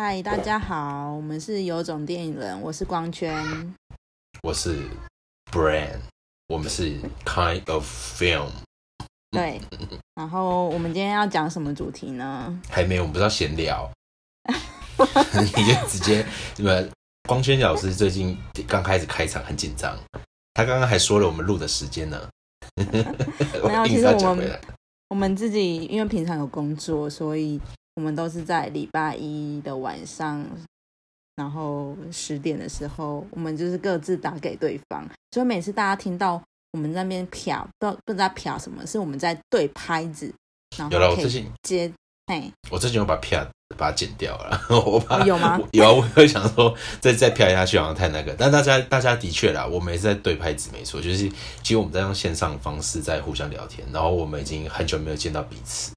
嗨，大家好，我们是有种电影人，我是光圈。我是 Brand，我们是 Kind of Film，对，然后我们今天要讲什么主题呢？还没有，我们不是要闲聊，你就直接什么？光圈老师最近刚开始开场很紧张，他刚刚还说了我们录的时间呢。没有，其实我们。我们自己因为平常有工作，所以我们都是在礼拜一的晚上，然后十点的时候，我们就是各自打给对方，所以每次大家听到我们在那边瞟，不知道不知道瞟什么，是我们在对拍子，然有了，后可以我最近接，嘿，我最近有把票把它剪掉了，我怕哦有吗有啊，我会想说再再飘下去好像太那个，但大家大家的确啦，我们也是在对拍子没错，就是其实我们在用线上方式在互相聊天，然后我们已经很久没有见到彼此，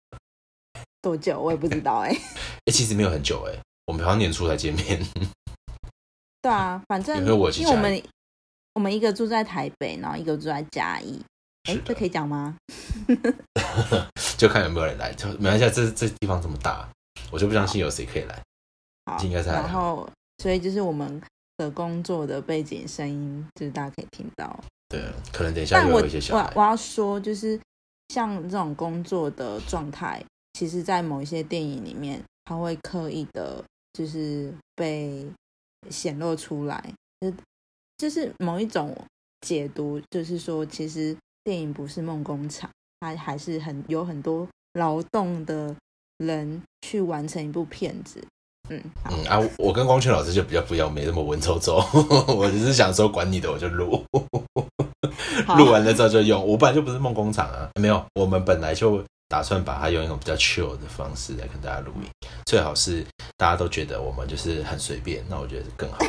多久我也不知道哎、哎、其实没有很久哎、我们好像年初才见面，对啊，反正因为我们我们一个住在台北，然后一个住在嘉义，哎这可以讲吗？就看有没有人来，就没关系啊，这这地方这么大，我就不相信有谁可以来，好，应该是然后所以就是我们的工作的背景声音，就是大家可以听到。对，可能等一下但我又有一些小孩我我，要说，就是像这种工作的状态，其实，在某一些电影里面，它会刻意的，就是被显露出来，就是就是某一种解读，就是说，其实电影不是梦工厂，它还是很有很多劳动的人去完成一部片子。嗯，嗯啊，我跟光圈老师就比较不要没那么文绉绉，我只是想说管你的我就录，好录完了之后就用。我本来就不是梦工厂啊，没有，我们本来就打算把它用一种比较 chill 的方式来跟大家录音，最好是大家都觉得我们就是很随便，那我觉得更好。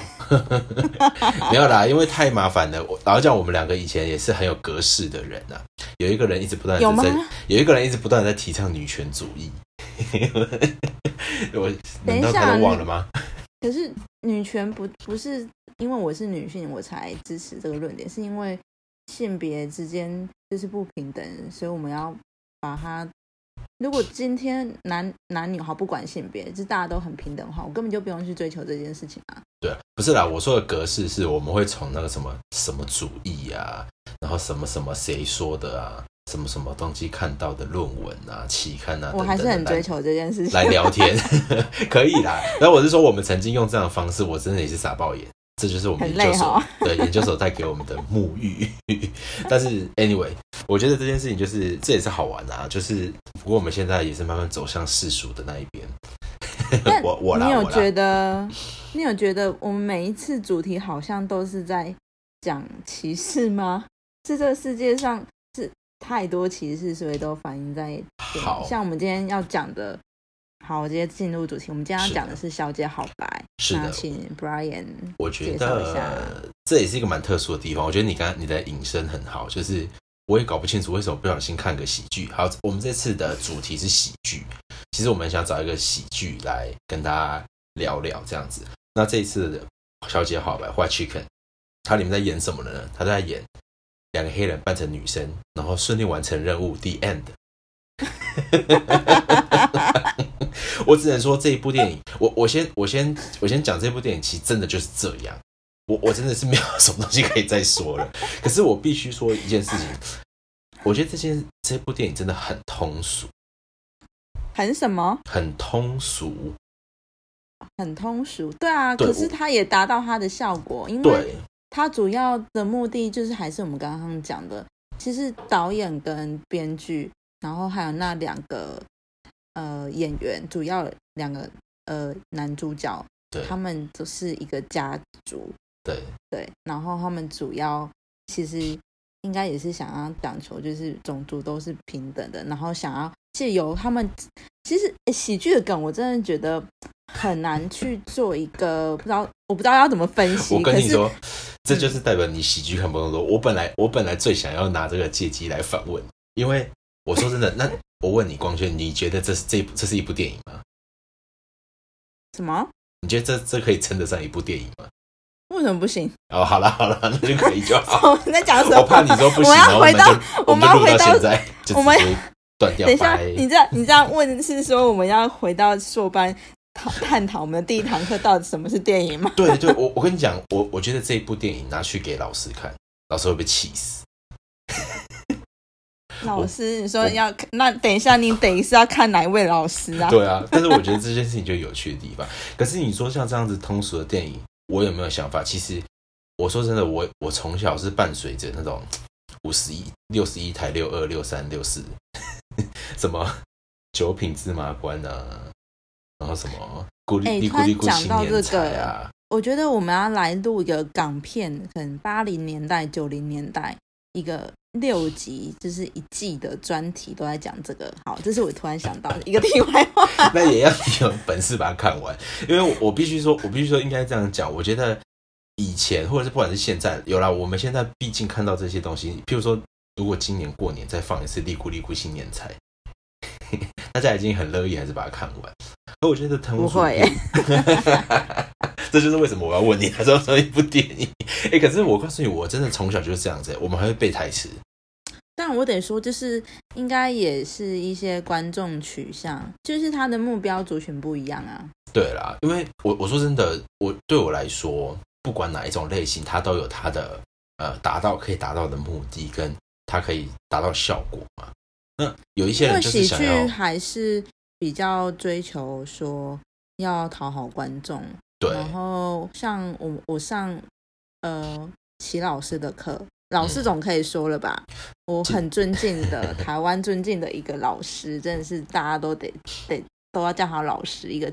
没有啦，因为太麻烦了。我老实讲，我们两个以前也是很有格式的人啊。有一个人一直不断有吗有一个人一直不断的在提倡女权主义。我等一下都忘了吗？可是女权不不是因为我是女性我才支持这个论点，是因为性别之间就是不平等，所以我们要把它。如果今天男男女好不管性别，就大家都很平等的话，我根本就不用去追求这件事情啊。对啊，不是啦，我说的格式是我们会从那个什么什么主义啊，然后什么什么谁说的啊，什么什么东西看到的论文啊、期刊啊，我还是很追求这件事情。来聊天，可以啦。然后我是说，我们曾经用这样的方式，我真的也是傻爆眼。这就是我们很研究所累哈对研究所带给我们的沐浴。但是 anyway，我觉得这件事情就是这也是好玩啊。就是不过我们现在也是慢慢走向世俗的那一边。我我你有觉得？你有觉得我们每一次主题好像都是在讲歧视吗？是这个世界上是太多歧视，所以都反映在好像我们今天要讲的，好，我直接进入主题。我们今天要讲的是《小姐好白》，是的那请 Brian 我觉得这也是一个蛮特殊的地方。我觉得你刚刚你的引申很好，就是我也搞不清楚为什么不小心看个喜剧。好，我们这次的主题是喜剧，其实我们想找一个喜剧来跟大家聊聊这样子。那这一次小姐好白 w h i t Chicken，它里面在演什么呢？它在演两个黑人扮成女生，然后顺利完成任务，The End。我只能说这一部电影，我我先我先我先讲这部电影，其实真的就是这样。我我真的是没有 什么东西可以再说了。可是我必须说一件事情，我觉得这件这部电影真的很通俗，很什么？很通俗。很通俗，对啊。对可是它也达到它的效果，因为它主要的目的就是还是我们刚刚讲的，其实导演跟编剧，然后还有那两个呃演员，主要两个呃男主角，对他们都是一个家族，对对，然后他们主要其实应该也是想要讲求就是种族都是平等的，然后想要借由他们，其实诶喜剧的梗我真的觉得很难去做一个不知道我不知道要怎么分析，我跟你说，这就是代表你喜剧看不懂多。我本来我本来最想要拿这个借机来反问，因为我说真的，那我问你，光轩，你觉得这是这部这是一部电影吗？什么？你觉得这这可以称得上一部电影吗？为什么不行？哦，好了好了，那就可以就好。我们在讲什么？我怕你说不行，我要回到就我我们要回到到现在，我们断掉。等一下，你这样你这样问是说我们要回到硕班讨探讨我们的第一堂课到底什么是电影吗？对 对，我我跟你讲，我我觉得这一部电影拿去给老师看，老师会被气死。老师，你说要那等一下，你等一下要看哪一位老师啊？对啊，但是我觉得这件事情就有趣的地方。可是你说像这样子通俗的电影，我有没有想法？其实我说真的，我我从小是伴随着那种五十一、六十一台、六二、六三、六四，什么九品芝麻官啊，然后什么咕哩哩咕哩咕新年彩啊。我觉得我们要来录一个港片，可能八零年代、九零年代一个。六集就是一季的专题都在讲这个，好，这是我突然想到的一个题外话。那也要你有本事把它看完，因为我必须说，我必须说应该这样讲。我觉得以前或者是不管是现在，有了我们现在毕竟看到这些东西，譬如说，如果今年过年再放一次《利库利库新年财》，大家已经很乐意还是把它看完。可我觉得不会。这就是为什么我要问你，他说说一部电影。哎，可是我告诉你，我真的从小就是这样子，我们还会背台词。但我得说，就是应该也是一些观众取向，就是他的目标族群不一样啊。对啦，因为我我说真的，我对我来说，不管哪一种类型，它都有它的呃达到可以达到的目的，跟它可以达到效果嘛。那有一些人就是想要，还是比较追求说要讨好观众。然后像我我上呃齐老师的课，老师总可以说了吧？我很尊敬的台湾尊敬的一个老师，真的是大家都得得都要叫他老师。一个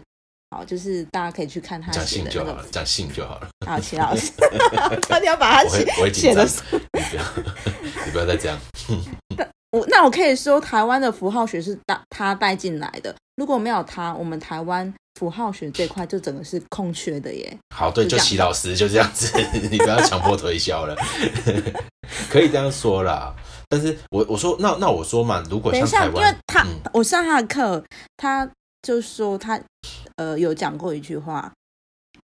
好，就是大家可以去看他写的那个，讲信就好了。好，齐老师，他要把他写写的，你不要你不要再这样。我那我可以说，台湾的符号学是带他带进来的。如果没有他，我们台湾。符号学这块就整个是空缺的耶。好，对，就齐老师就这样子，你不要强迫推销了，可以这样说啦。但是我我说那那我说嘛，如果像台湾，因为他我上他的课，他就说他呃有讲过一句话，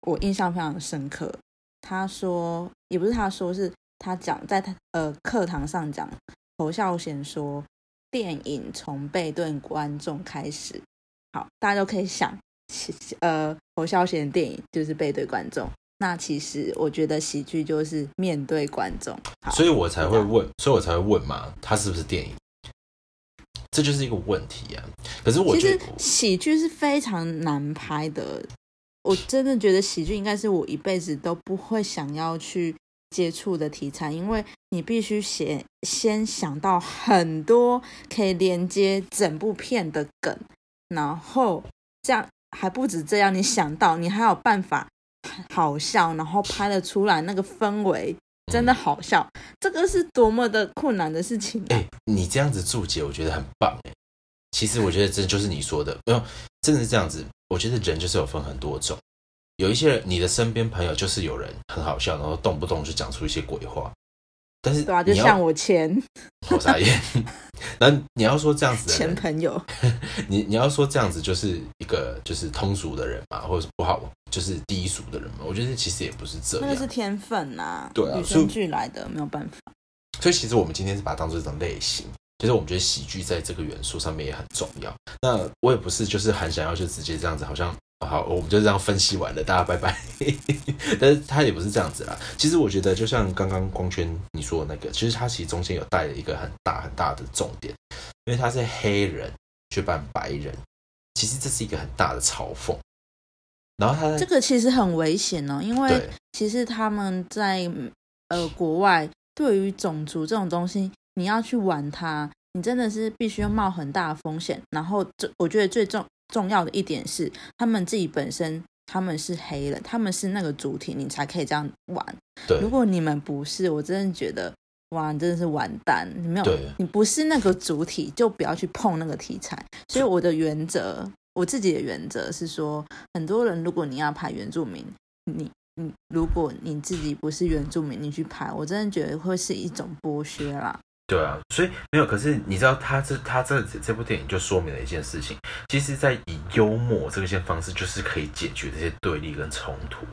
我印象非常深刻。他说也不是他说，是他讲在他呃课堂上讲，侯孝贤说电影从背对观众开始。好，大家都可以想。呃，侯孝贤的电影就是背对观众，那其实我觉得喜剧就是面对观众，所以我才会问，所以我才会问嘛，它是不是电影？这就是一个问题啊。可是我觉得喜剧是非常难拍的，我真的觉得喜剧应该是我一辈子都不会想要去接触的题材，因为你必须先先想到很多可以连接整部片的梗，然后这样。还不止这样，你想到你还有办法好笑，然后拍得出来那个氛围真的好笑，这个是多么的困难的事情。哎，你这样子注解，我觉得很棒哎。其实我觉得这就是你说的，没有真的是这样子。我觉得人就是有分很多种，有一些人你的身边朋友就是有人很好笑，然后动不动就讲出一些鬼话。但是对啊，就像我前 好傻眼。那你要说这样子的前朋友，你你要说这样子就是一个就是通俗的人嘛，或者是不好就是低俗的人嘛？我觉得其实也不是这样，那个是天分呐，对啊，与生俱来的，没有办法。所以其实我们今天是把它当做一种类型，其实我们觉得喜剧在这个元素上面也很重要。那我也不是就是很想要就直接这样子，好像。好，我们就这样分析完了，大家拜拜。但是他也不是这样子啦。其实我觉得，就像刚刚光圈你说的那个，其实他其实中间有带了一个很大很大的重点，因为他是黑人去扮白人，其实这是一个很大的嘲讽。然后他这个其实很危险哦，因为其实他们在呃国外对于种族这种东西，你要去玩它，你真的是必须要冒很大的风险。然后这我觉得最重。重要的一点是，他们自己本身他们是黑人，他们是那个主体，你才可以这样玩。对，如果你们不是，我真的觉得哇，你真的是完蛋。你没有，你不是那个主体，就不要去碰那个题材。所以我的原则，我自己的原则是说，很多人如果你要拍原住民，你你如果你自己不是原住民，你去拍，我真的觉得会是一种剥削啦。对啊，所以没有。可是你知道，他这他这这部电影就说明了一件事情，其实，在以幽默这些方式，就是可以解决这些对立跟冲突。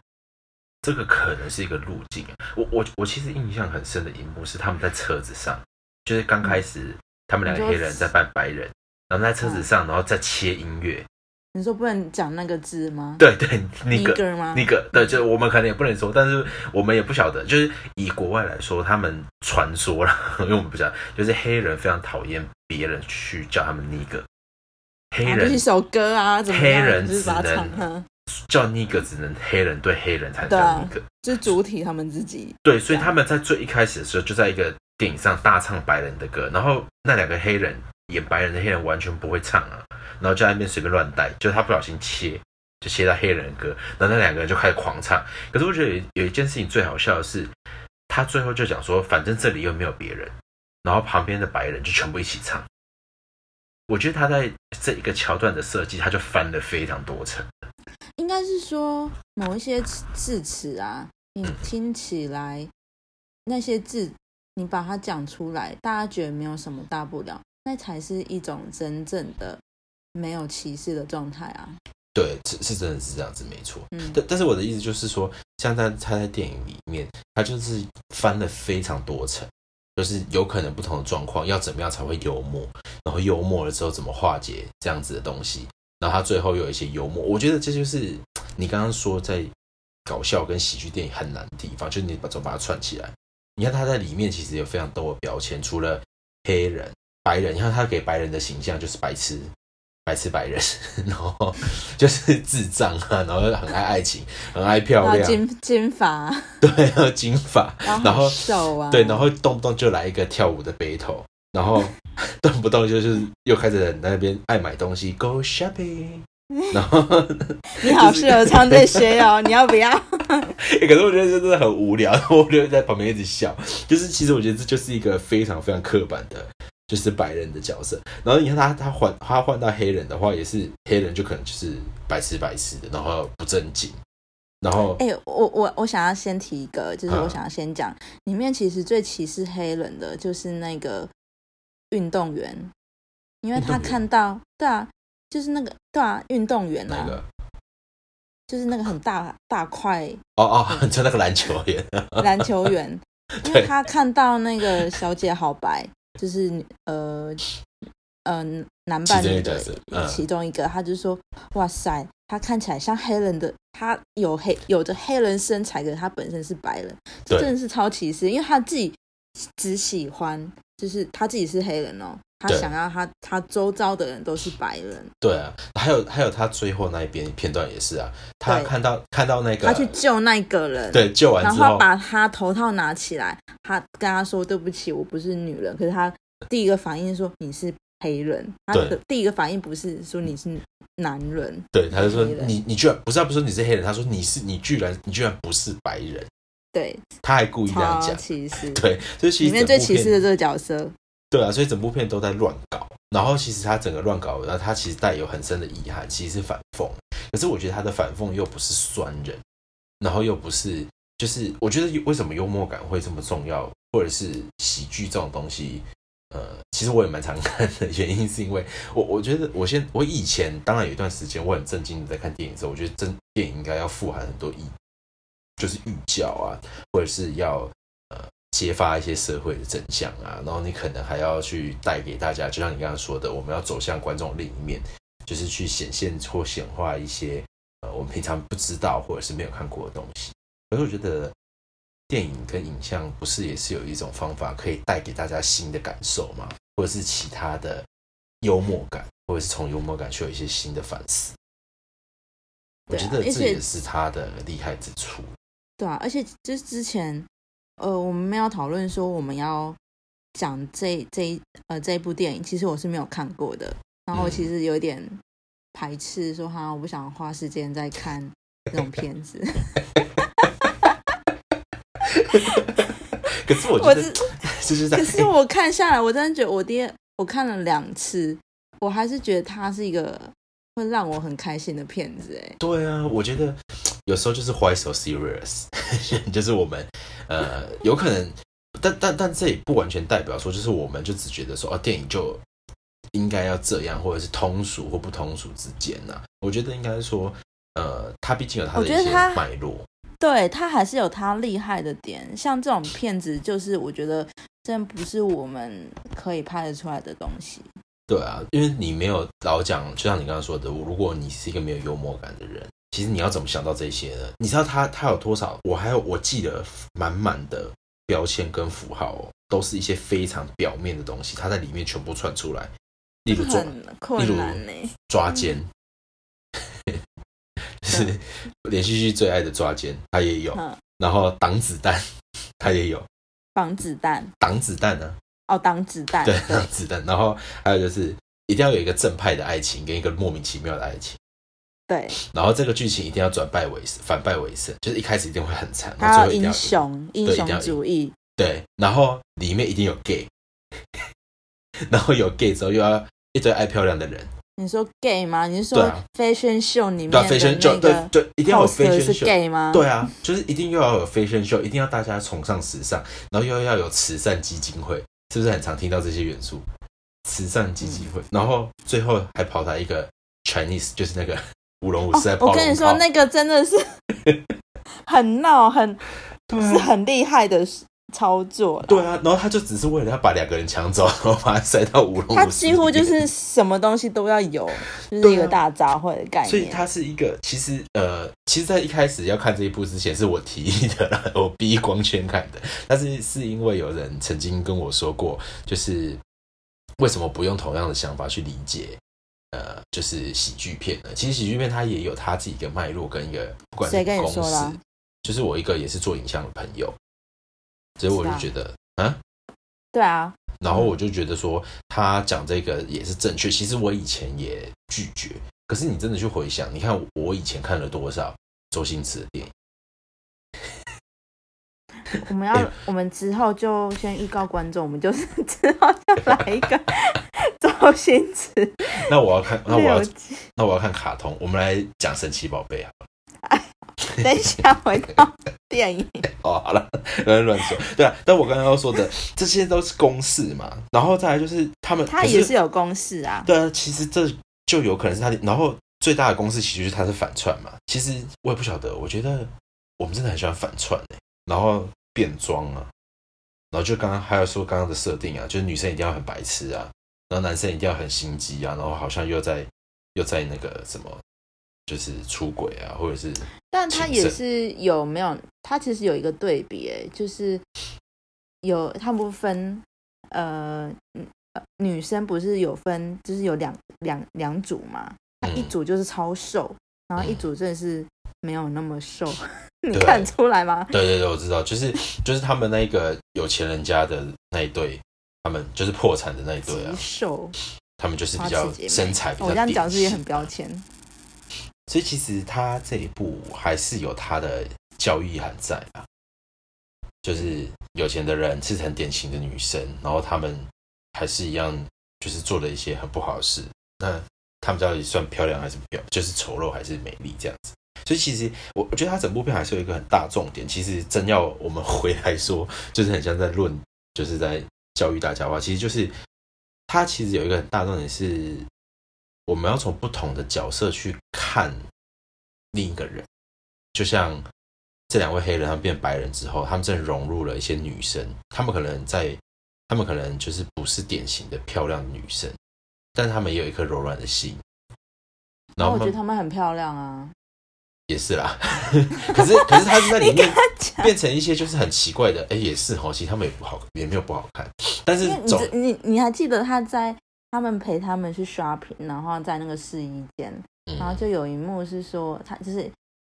这个可能是一个路径。我我我其实印象很深的一幕是他们在车子上，就是刚开始他们两个黑人在扮白人，然后在车子上，然后再切音乐，你说不能讲那个字吗？对对，那个吗？那个对，就是我们可能也不能说，但是我们也不晓得，就是以国外来说，他们传说了，因为我们不晓得，就是黑人非常讨厌别人去叫他们那个黑人啊就是一首歌啊，怎么黑？人只能叫那个只能黑人对黑人才叫那个，就是主体他们自己。对，所以他们在最一开始的时候就在一个电影上大唱白人的歌，然后那两个黑人演白人的黑人完全不会唱啊，然后就在那边随便乱带，就他不小心切。就切到黑人的歌，然后那两个人就开始狂唱。可是我觉得有有一件事情最好笑的是，他最后就讲说，反正这里又没有别人，然后旁边的白人就全部一起唱。我觉得他在这一个桥段的设计，他就翻了非常多层。应该是说某一些字词啊，你听起来那些字，你把它讲出来，大家觉得没有什么大不了，那才是一种真正的没有歧视的状态啊。对，是是真的是这样子，没错。嗯，但但是我的意思就是说，像在他在电影里面，他就是翻了非常多层，就是有可能不同的状况要怎么样才会幽默，然后幽默了之后怎么化解这样子的东西，然后他最后又有一些幽默，我觉得这就是你刚刚说在搞笑跟喜剧电影很难的地方，就是你把总把它串起来。你看他在里面其实有非常多的标签，除了黑人、白人，你看他给白人的形象就是白痴。白痴白人，然后就是智障啊，然后很爱爱情，很爱漂亮，金金发，对，还有金发，然然后瘦啊，对，然后动不动就来一个跳舞的 battle，然后 动不动就是又开始在那边爱买东西，go shopping，然后、你好适合唱这些哦，你要不要？欸可是我觉得这真的很无聊，我就在旁边一直笑，就是其实我觉得这就是一个非常非常刻板的。就是白人的角色，然后你看他他换他换到黑人的话，也是黑人就可能就是白痴白痴的，然后不正经，然后哎、我我我想要先提一个，就是嗯。我想要先讲，里面其实最歧视黑人的就是那个运动员，因为他看到，对啊，就是那个对啊，运动员啊，那个就是那个很大大块哦哦，就那个篮球员，篮球员，因为他看到那个小姐好白，就是呃呃男扮女的其中一个角色嗯。其中一个，他就说哇塞，他看起来像黑人的，他有黑有着黑人身材，可是他本身是白人，这真的是超歧视，因为他自己只喜欢，就是他自己是黑人哦，他想要他他周遭的人都是白人，对啊，还有还有他最后那一边片段也是啊，他看到看到那个他去救那个人，对救完之后，然后把他头套拿起来，他跟他说对不起，我不是女人。可是他第一个反应说你是黑人，他的第一个反应不是说你是男人，对他就说你你居然不是他不是说你是黑人，他说你是你居然你居然不是白人，对，他还故意这样超讲，歧视。对，所以其实里面最歧视的这个角色，对啊，所以整部片都在乱搞，然后其实他整个乱搞，然后他其实带有很深的遗憾，其实是反讽，可是我觉得他的反讽又不是酸人，然后又不是就是我觉得为什么幽默感会这么重要，或者是喜剧这种东西。呃，其实我也蛮常 看的，原因是因为我我觉得我先我以前当然有一段时间我很震惊的在看电影的时候，我觉得真电影应该要富含很多意，就是寓教啊，或者是要呃揭发一些社会的真相啊，然后你可能还要去带给大家，就像你刚刚说的，我们要走向观众另一面，就是去显现或显化一些呃我们平常不知道或者是没有看过的东西。可是我觉得电影跟影像不是也是有一种方法可以带给大家新的感受吗？或者是其他的幽默感，或者是从幽默感去有一些新的反思。我觉得这也是他的厉害之处。对啊，而且就是之前呃我们没有讨论说我们要讲这这一呃这一部电影，其实我是没有看过的，然后其实有点排斥说哈，我不想花时间在看这种片子。可是我觉得就是 在可是我看下来，我真的觉得我爹我看了两次，我还是觉得它是一个会让我很开心的片子。哎，对啊，我觉得有时候就是 why so serious，就是我们呃有可能，但但但这也不完全代表说，就是我们就只觉得说哦，电影就应该要这样，或者是通俗或不通俗之间呐、我觉得应该说，呃，它毕竟有它的一些脉络。对它还是有它厉害的点，像这种片子，就是我觉得真不是我们可以拍得出来的东西。对啊，因为你没有老讲，就像你刚刚说的，如果你是一个没有幽默感的人，其实你要怎么想到这些呢？你知道他他有多少？我还有我记得满满的标签跟符号、哦，都是一些非常表面的东西，他在里面全部串出来，例如抓例如。抓奸，就是连续剧最爱的抓奸，他也有。嗯然后挡子弹，他也有挡子弹挡子弹呢、哦，挡子弹对，挡子弹。然后还有就是一定要有一个正派的爱情跟一个莫名其妙的爱情。对，然后这个剧情一定要转败为胜，反败为胜，就是一开始一定会很惨，然后最后一定要英雄英雄主义，对，然后里面一定有 gay，然后有 gay 之后又要一堆爱漂亮的人，你说 gay 吗？你是说 fashion show 里面的，fashion show，那个对对，一定要有 poster fashion 是 show，gay 吗？对啊，就是一定又要有 fashion show，一定要大家崇尚时尚，然后又要有慈善基金会，是不是很常听到这些元素？慈善基金嗯。会，然后最后还跑来一个 Chinese，就是那个舞龙舞狮在哦，我跟你说，那个真的是 很闹，很对是很厉害的操作。对啊，然后他就只是为了要把两个人抢走，然后把他塞到舞龙他几乎就是什么东西都要有，就是一个大杂烩的概念。所以它是一个，其实呃，其实，在一开始要看这一部之前，是我提议的啦，我逼光圈看的。但是是因为有人曾经跟我说过，就是为什么不用同样的想法去理解，呃，就是喜剧片呢？其实喜剧片它也有它自己的脉络跟一个，不管是谁跟你说啦，就是我一个也是做影像的朋友，所以我就觉得啊。对啊，然后我就觉得说，他讲这个也是正确。其实我以前也拒绝，可是你真的去回想，你看我以前看了多少周星驰的电影？我们要，我们之后就先预告观众，我们就是 之后就来一个周星驰那我要看，那我要。那我要看卡通。我们来讲神奇宝贝好了。等一下回到电影，哦，好了，乱乱说。对啊，但我刚刚要说的这些都是公式嘛，然后再来就是他们，他也是有公式啊。对啊，其实这就有可能是他的，然后最大的公式其实就是他是反串嘛。其实我也不晓得，我觉得我们真的很喜欢反串哎、然后变装啊，然后就刚刚还有说刚刚的设定啊，就是女生一定要很白痴啊，然后男生一定要很心机啊，然后好像又在又在那个什么，就是出轨啊，或者是但他也是有没有？他其实有一个对比、欸，就是有他们不分呃女生不是有分，就是有两两两组嘛，他一嗯组就是超瘦，然后一组真的是没有那么瘦，你看得出来吗？对对对，我知道，就是就是他们那个有钱人家的那一对，他们就是破产的那一对啊，瘦，他们就是比较身材比较我这样讲是也很标签？所以其实他这一部还是有他的教育意涵在啊，就是有钱的人是很典型的女生，然后他们还是一样，就是做了一些很不好的事。那他们到底算漂亮还是不漂亮？就是丑陋还是美丽这样子？所以其实我我觉得他整部片还是有一个很大重点。其实真要我们回来说，就是很像在论，就是在教育大家的话，其实就是它其实有一个很大重点是，我们要从不同的角色去看另一个人。就像这两位黑人他们变白人之后，他们真的融入了一些女生，他们可能在，他们可能就是不是典型的漂亮女生，但是他们也有一颗柔软的心。然后我觉得他们很漂亮啊，也是啦，可是可是他是在里面 变成一些就是很奇怪的，哎，也是哦，其实他们也不好，也没有不好看，但是你这你你还记得他在他们陪他们去 shopping，然后在那个试衣间，然后嗯就有一幕是说他就是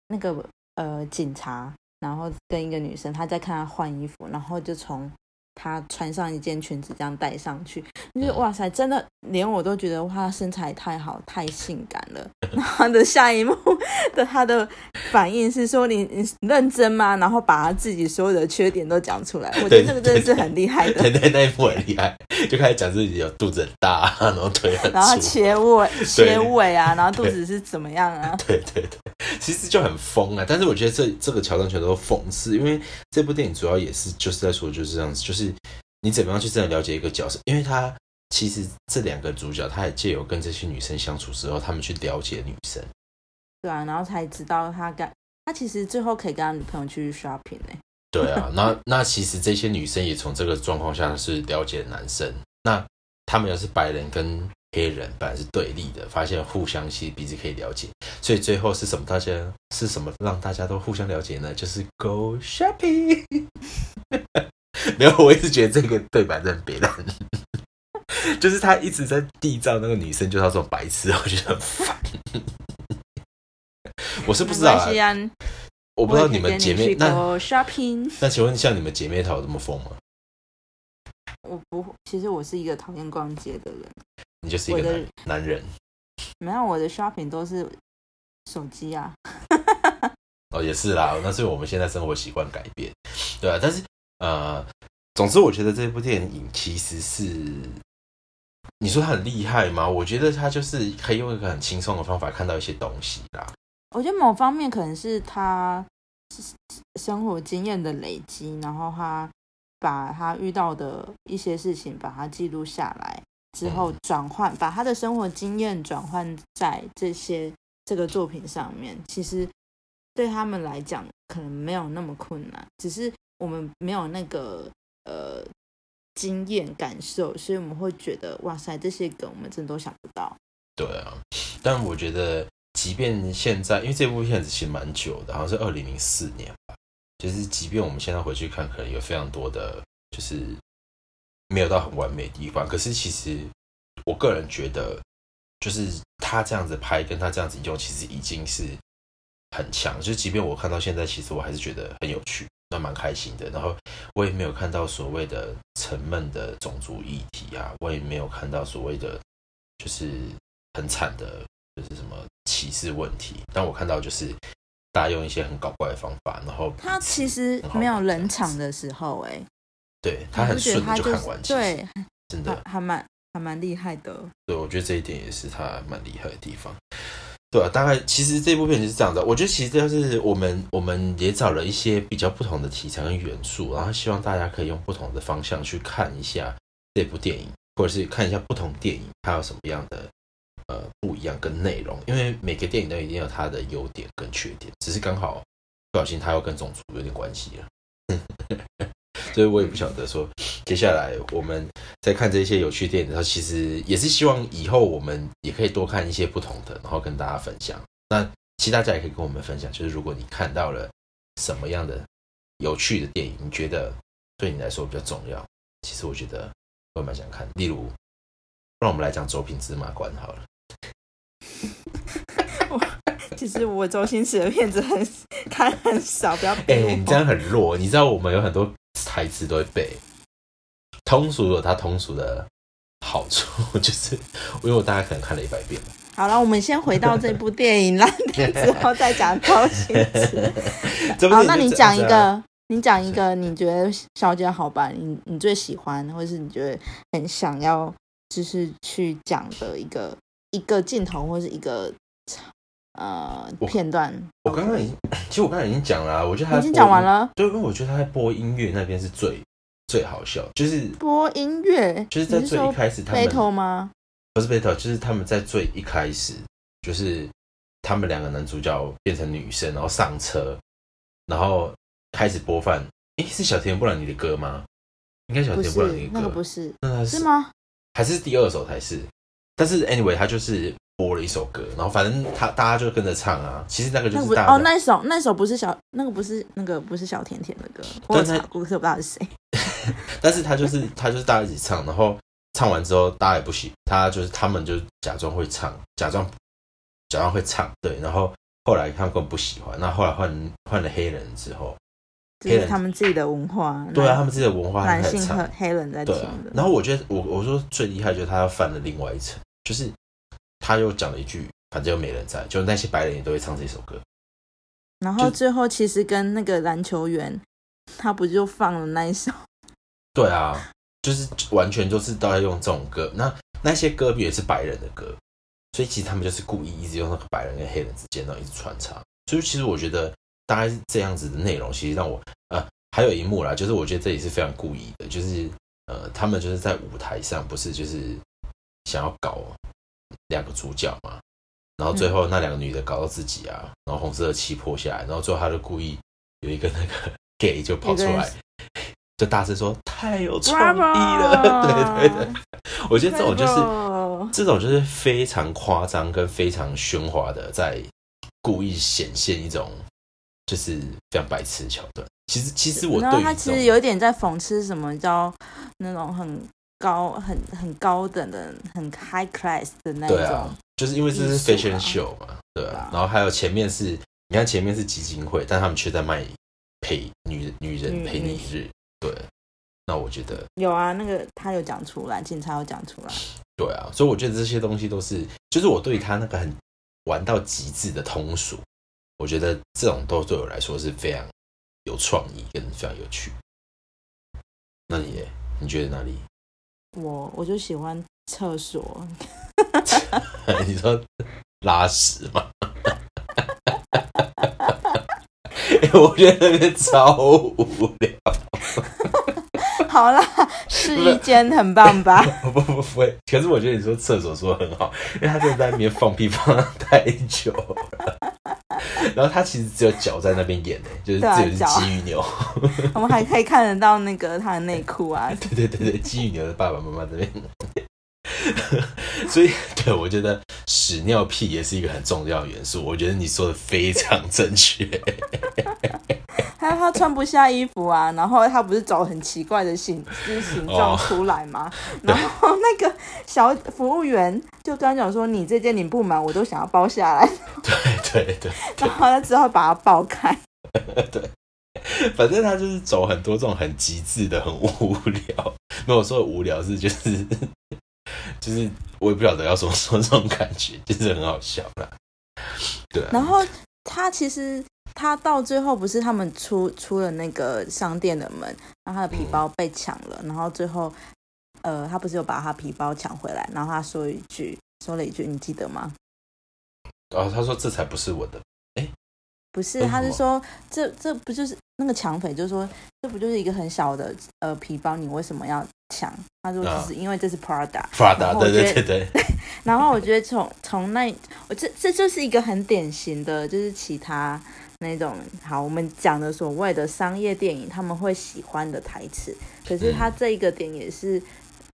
那个呃警察，然后跟一个女生，他在看他换衣服，然后就从她穿上一件裙子这样戴上去，就是嗯哇塞，真的连我都觉得哇，她身材太好，太性感了。然后的下一幕的她的反应是说你你认真吗？然后把她自己所有的缺点都讲出来，我觉得这个真的是很厉害的。对对那一幕很厉害，就开始讲自己有肚子很大，然后腿很粗，然后切尾切尾啊，然后肚子是怎么样啊？对对对，其实就很疯啊。但是我觉得这这个桥段全都是讽刺，因为这部电影主要也是就是在说就是这样子，就是你怎么样去真的了解一个角色，因为他其实这两个主角，他也借由跟这些女生相处之后，他们去了解女生。对啊，然后才知道他跟他其实最后可以跟他女朋友去 shopping 呢、对啊，那那其实这些女生也从这个状况下是了解男生。那他们要是白人跟黑人本来是对立的，发现互相其实彼此可以了解，所以最后是什么？大家是什么让大家都互相了解呢？就是 go shopping。没有，我一直觉得这个对白真的很别烂，就是他一直在缔造那个女生就是那种白痴，我觉得很烦。我是不知道，啊，我不知道你们姐妹那 shopping。那请问像你们姐妹淘有这么疯吗？我不，其实我是一个讨厌逛街的人，你就是一个男男人没有我的 shopping 都是手机啊。哦，也是啦，那是我们现在生活习惯改变，对啊，但是呃，总之我觉得这部电影其实是你说它很厉害吗？我觉得它就是可以用一个很轻松的方法看到一些东西啦。我觉得某方面可能是他生活经验的累积，然后他把他遇到的一些事情把它记录下来之后嗯，转换把他的生活经验转换在这些这个作品上面，其实对他们来讲可能没有那么困难，只是我们没有那个呃经验感受，所以我们会觉得哇塞，这些梗我们真的都想不到。对啊，但我觉得，即便现在，因为这部片子其实蛮久的，好像是二零零四年吧。就是即便我们现在回去看，可能有非常多的，就是没有到很完美的地方。可是其实我个人觉得，就是他这样子拍，跟他这样子用，其实已经是很强。就即便我看到现在，其实我还是觉得很有趣，那蛮开心的。然后我也没有看到所谓的沉闷的种族议题啊，我也没有看到所谓的就是很惨的，就是什么歧视问题。但我看到就是大家用一些很搞怪的方法，然后他其实没有冷场的时候、欸，哎，对他很顺就看完，对，真的还还蛮还蛮厉害的。对，我觉得这一点也是他蛮厉害的地方。对啊，大概其实这部片就是这样的。我觉得其实就是我们我们也找了一些比较不同的题材跟元素，然后希望大家可以用不同的方向去看一下这部电影，或者是看一下不同电影它有什么样的呃不一样跟内容。因为每个电影都一定有它的优点跟缺点，只是刚好不小心它又跟种族有点关系了。所以我也不晓得说，接下来我们在看这些有趣电影的时候，其实也是希望以后我们也可以多看一些不同的，然后跟大家分享。那其实大家也可以跟我们分享，就是如果你看到了什么样的有趣的电影，你觉得对你来说比较重要，其实我觉得我蛮想看。例如，让我们来讲《九品芝麻官》好了。其实我周星驰的片子很看很少，不要哎。你这样很弱。你知道我们有很多台词都会背，通俗有它通俗的好处，就是因为我大概可能看了一百遍。好了，我们先回到这部电影烂片 之后再讲周星驰。好，那你讲一个，你讲一个，你觉得小姐好吧？你你最喜欢，或者是你觉得很想要，就是去讲的一个一个镜头，或是一个呃片段。我刚刚已经，其实我刚才已经讲了啊、我觉得他已经讲完，了，对，因为我觉得他在播音乐那边是最最好笑，就是播音乐，就是在最一开始他们 battle 吗？不是 battle，就是他们在最一开始，就是他们两个男主角变成女生，然后上车，然后开始播放。诶，是小田布朗尼的歌吗？应该小不田布兰是妮，的歌，那个不是，那他是吗？还是第二首才是？但是 anyway，他就是播了一首歌，然后反正他大家就跟着唱啊。其实那个就不是大家的那一首那一首不是小，那个不是那个不是小甜甜的歌，我有但查过，可我不知道是谁。但是他就是 他就是大家一起唱，然后唱完之后大家也不喜，他就是他们就假装会唱，假装假装会唱，对，然后后来他们根本不喜欢，那后来换换了黑人之后，这是黑人他们自己的文化，对啊，他们自己的文化男性和，黑人在听的。。然后我觉得我我说最厉害就是他要翻了另外一层，就是他又讲了一句，反正又没人在，就那些白人也都会唱这首歌，然后最后其实跟那个篮球员，他不就放了那一首？对啊，就是完全就是都在用这种歌，那那些歌也是白人的歌，所以其实他们就是故意一直用那个白人跟黑人之间，然后一直穿插。所以其实我觉得大概是这样子的内容，其实让我呃还有一幕啦，就是我觉得这也是非常故意的，就是呃他们就是在舞台上不是就是想要搞两个主角嘛，然后最后那两个女的搞到自己啊，然后红色的气泼下来，然后最后他就故意有一个那个 gay 就跑出来。就大声说太有创意了。对对对，我觉得这种就是这种就是非常夸张跟非常喧哗的，在故意显现一种就是非常白痴的桥段。其实其实我然后他其实有一点在讽刺什么叫那种很高、很很高等的、很 high class 的那种。对啊，就是因为这是 fashion 啊 show 嘛，对啊。然后还有前面是，你看前面是基金会，但他们却在卖陪女女人陪你日，对。那我觉得，有啊，那个他有讲出来，警察有讲出来。对啊，所以我觉得这些东西都是，就是我对他那个很玩到极致的通俗，我觉得这种都对我来说是非常有创意跟非常有趣。那你耶你觉得哪里？我我就喜欢厕所，你说拉屎吗？我觉得超无聊。好啦，试衣间很棒吧？不不不不会，可是我觉得你说厕所说得很好，因为他真的在那边放屁放得太久了。然后他其实只有脚在那边演呢，就是只有鸡与牛。我们还可以看得到那个他的内裤啊，对对对对，鸡与牛的爸爸妈妈这边。所以，对我觉得屎尿屁也是一个很重要的元素。我觉得你说的非常正确。还有他穿不下衣服啊，然后他不是走很奇怪的形就是形状哦出来吗？然后那个小服务员就跟他讲说：“你这件你不买，我都想要包下来。对对对，”然后他只好把它爆开。对反正他就是走很多这种很极致的、很无聊。没有说的无聊是就是就是我也不晓得要怎么 说这种感觉，就是很好笑啦。对啊，然后他其实他到最后不是他们出出了那个商店的门，然后他的皮包被抢了，然后最后呃他不是有把他皮包抢回来，然后他说一句说了一句，你记得吗？然后他说这才不是我的，不是，他是说这这不就是那个抢匪就说这不就是一个很小的呃皮包，你为什么要抢？他说就是因为这是 Prada。Prada，对对对对，然后我觉得从从那我这这就是一个很典型的，就是其他那种好我们讲的所谓的商业电影他们会喜欢的台词，可是他这一个点也是。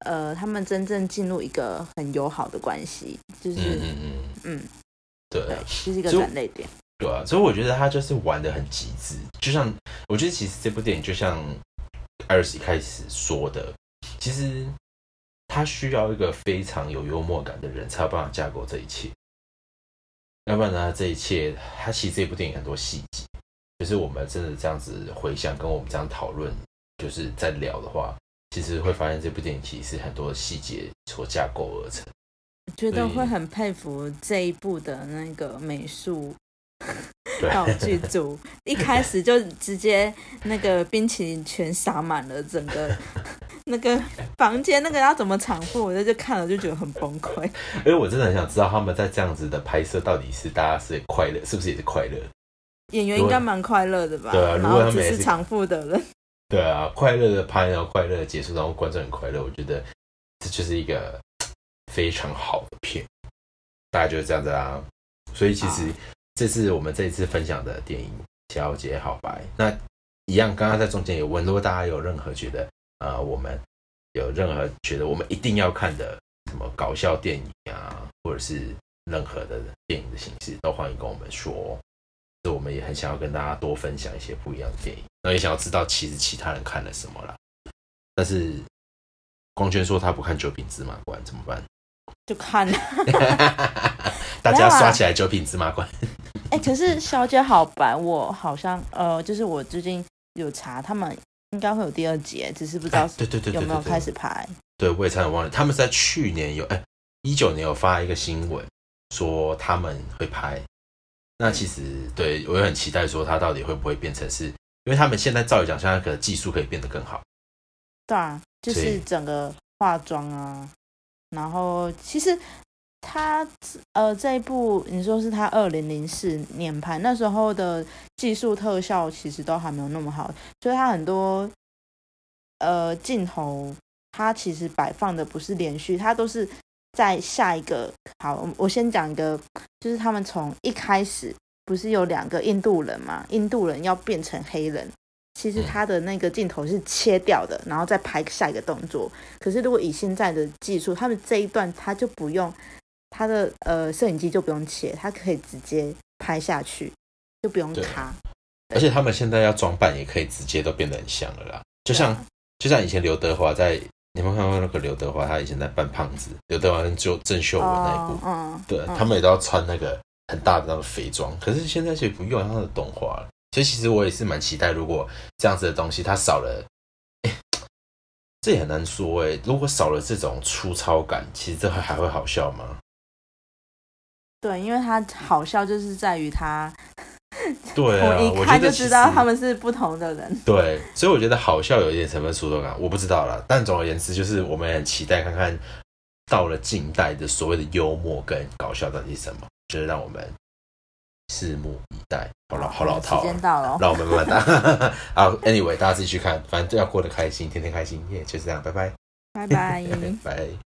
呃，他们真正进入一个很友好的关系，就是嗯嗯嗯，嗯，对对，就是一个所以转泪点。对啊，所以我觉得他就是玩的很极致，就像我觉得其实这部电影就像艾瑞斯一开始说的，其实他需要一个非常有幽默感的人才有办法架构这一切，要不然呢，这一切他其实这部电影很多细节，就是我们真的这样子回想，跟我们这样讨论，就是在聊的话，其实会发现这部电影其实是很多细节所架构而成。觉得会很佩服这一部的那个美术对。道具 组，一开始就直接那个冰淇淋全洒满了整个 那个房间，那个要怎么场货，我在这看了就觉得很崩溃。因为我真的很想知道他们在这样子的拍摄到底是大家是快乐，是不是也是快乐？演员应该蛮快乐的吧？对啊如果他们是只是场副的人，对啊，快乐的拍，然后快乐的结束，然后观众很快乐，我觉得这就是一个非常好的片，大概就是这样子啦。所以其实好这是我们这一次分享的电影《小姐好白》。那一样，刚刚在中间有问，如果大家有任何觉得呃，我们有任何觉得我们一定要看的什么搞笑电影啊，或者是任何的电影的形式，都欢迎跟我们说我们也很想要跟大家多分享一些不一样的电影，那也想要知道其实其他人看了什么啦。但是光圈说他不看《九品芝麻官》怎么办？就看。大家刷起来《九品芝麻官》哎、可是《小姐好白》，我好像呃，就是我最近有查，他们应该会有第二集，只是不知道哎对对对对对对有没有开始拍。对，我也差点忘了，他们是在去年有哎一九年有发一个新闻说他们会拍。那其实对我也很期待说他到底会不会变成是，因为他们现在照理讲，现在可能技术可以变得更好。对啊，就是整个化妆啊，然后其实他呃这一部你说是他二零零四年拍，那时候的技术特效其实都还没有那么好，所以他很多呃镜头，他其实摆放的不是连续，他都是在下一个。好，我我先讲一个，就是他们从一开始不是有两个印度人嘛，印度人要变成黑人。其实他的那个镜头是切掉的，然后再拍下一个动作。可是如果以现在的技术，他们这一段他就不用他的呃摄影机就不用切，他可以直接拍下去，就不用卡。而且他们现在要装扮也可以直接都变得很像了啦，就像就像以前刘德华在，你们看过那个刘德华？他以前在扮胖子，刘德华跟就郑秀文那一部，哦，嗯，对嗯他们也都要穿那个很大的那个肥装，可是现在其实不用他的动画了。所以其实我也是蛮期待，如果这样子的东西它少了，哎，这也很难说哎。如果少了这种粗糙感，其实这还还会好笑吗？对，因为他好笑就是在于他，对啊，我一看就知道他们是不同的人。对，所以我觉得好笑有一点成分粗糙感，我不知道啦。但总而言之，就是我们很期待看看到了近代的所谓的幽默跟搞笑到底是什么，就是让我们拭目以待。好老好老套时啊，间到了哦，让我们慢慢打。好，Anyway，大家自己去看，反正都要过得开心，天天开心，耶、就这样，拜拜，拜拜。拜。